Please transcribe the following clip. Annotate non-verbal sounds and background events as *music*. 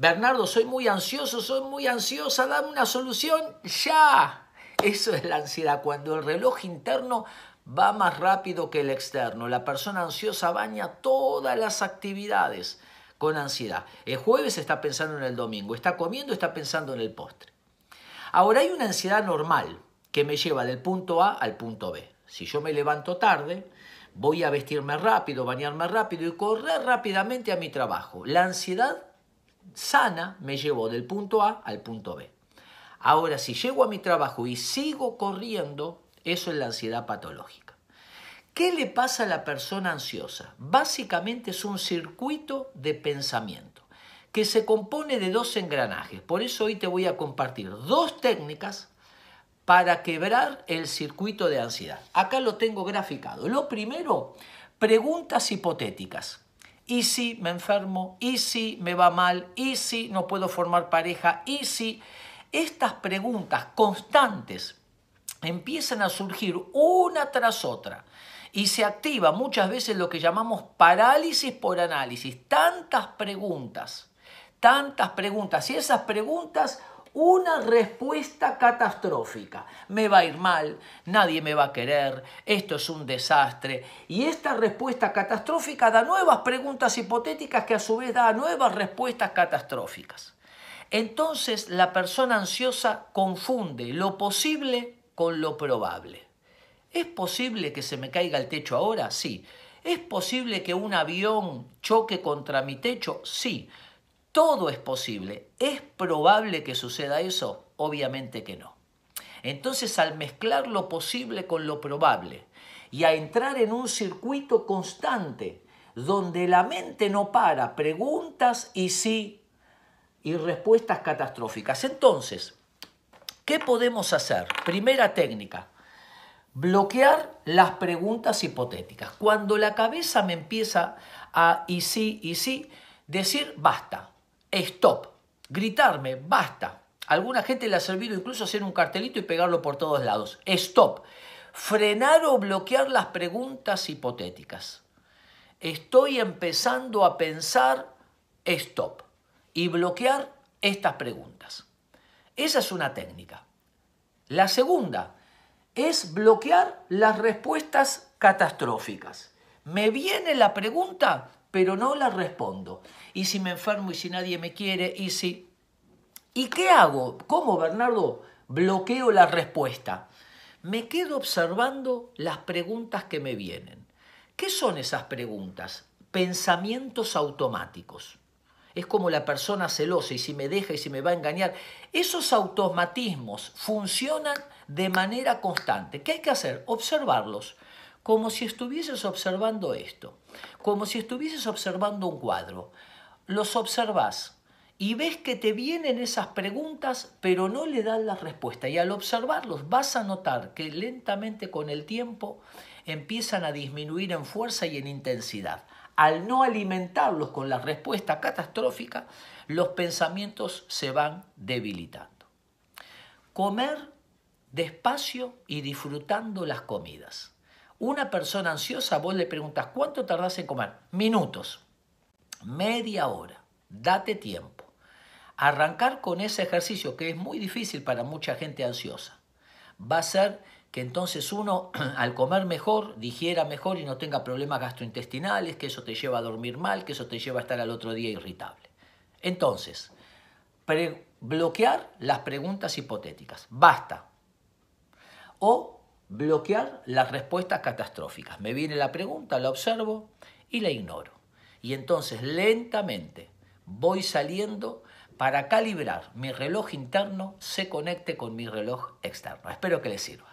Bernardo, soy muy ansioso, soy muy ansiosa, dame una solución ya. Eso es la ansiedad, cuando el reloj interno va más rápido que el externo. La persona ansiosa baña todas las actividades con ansiedad. El jueves está pensando en el domingo, está comiendo, está pensando en el postre. Ahora hay una ansiedad normal que me lleva del punto A al punto B. Si yo me levanto tarde, voy a vestirme rápido, bañarme rápido y correr rápidamente a mi trabajo. La ansiedad sana me llevó del punto A al punto B. Ahora, si llego a mi trabajo y sigo corriendo, eso es la ansiedad patológica. ¿Qué le pasa a la persona ansiosa? Básicamente es un circuito de pensamiento que se compone de dos engranajes. Por eso hoy te voy a compartir dos técnicas para quebrar el circuito de ansiedad. Acá lo tengo graficado. Lo primero, preguntas hipotéticas. ¿Y si me enfermo? ¿Y si me va mal? ¿Y si no puedo formar pareja? ¿Y si estas preguntas constantes empiezan a surgir una tras otra y se activa muchas veces lo que llamamos parálisis por análisis? Tantas preguntas, tantas preguntas y esas preguntas una respuesta catastrófica. Me va a ir mal, nadie me va a querer, esto es un desastre. Y esta respuesta catastrófica da nuevas preguntas hipotéticas que a su vez da nuevas respuestas catastróficas. Entonces la persona ansiosa confunde lo posible con lo probable. ¿Es posible que se me caiga el techo ahora? Sí. ¿Es posible que un avión choque contra mi techo? Sí. Todo es posible. ¿Es probable que suceda eso? Obviamente que no. Entonces, al mezclar lo posible con lo probable y a entrar en un circuito constante donde la mente no para, preguntas y sí y respuestas catastróficas. Entonces, ¿qué podemos hacer? Primera técnica, bloquear las preguntas hipotéticas. Cuando la cabeza me empieza a y sí, y sí, decir basta, stop, gritarme, basta. alguna gente le ha servido incluso hacer un cartelito y pegarlo por todos lados. Stop. Frenar o bloquear las preguntas hipotéticas. Estoy empezando a pensar stop y bloquear estas preguntas. Esa es una técnica. La segunda es bloquear las respuestas catastróficas. Me viene la pregunta, pero no la respondo. ¿Y si me enfermo y si nadie me quiere? ¿Y si... ¿Y qué hago? ¿Cómo, Bernardo? Bloqueo la respuesta. Me quedo observando las preguntas que me vienen. ¿Qué son esas preguntas? Pensamientos automáticos. Es como la persona celosa y si me deja y si me va a engañar. Esos automatismos funcionan de manera constante. ¿Qué hay que hacer? Observarlos como si estuvieses observando esto, como si estuvieses observando un cuadro. Los observas y ves que te vienen esas preguntas, pero no le das la respuesta. Y al observarlos vas a notar que lentamente con el tiempo empiezan a disminuir en fuerza y en intensidad. Al no alimentarlos con la respuesta catastrófica, los pensamientos se van debilitando. Comer despacio y disfrutando las comidas. Una persona ansiosa, vos le preguntas, ¿cuánto tardás en comer? Minutos, media hora, date tiempo. Arrancar con ese ejercicio que es muy difícil para mucha gente ansiosa. Va a ser que entonces uno *clears throat* al comer mejor, digiera mejor y no tenga problemas gastrointestinales, que eso te lleva a dormir mal, que eso te lleva a estar al otro día irritable. Entonces, bloquear las preguntas hipotéticas. Basta. O bloquear las respuestas catastróficas. Me viene la pregunta, la observo y la ignoro. Y entonces lentamente voy saliendo para calibrar mi reloj interno se conecte con mi reloj externo. Espero que les sirva.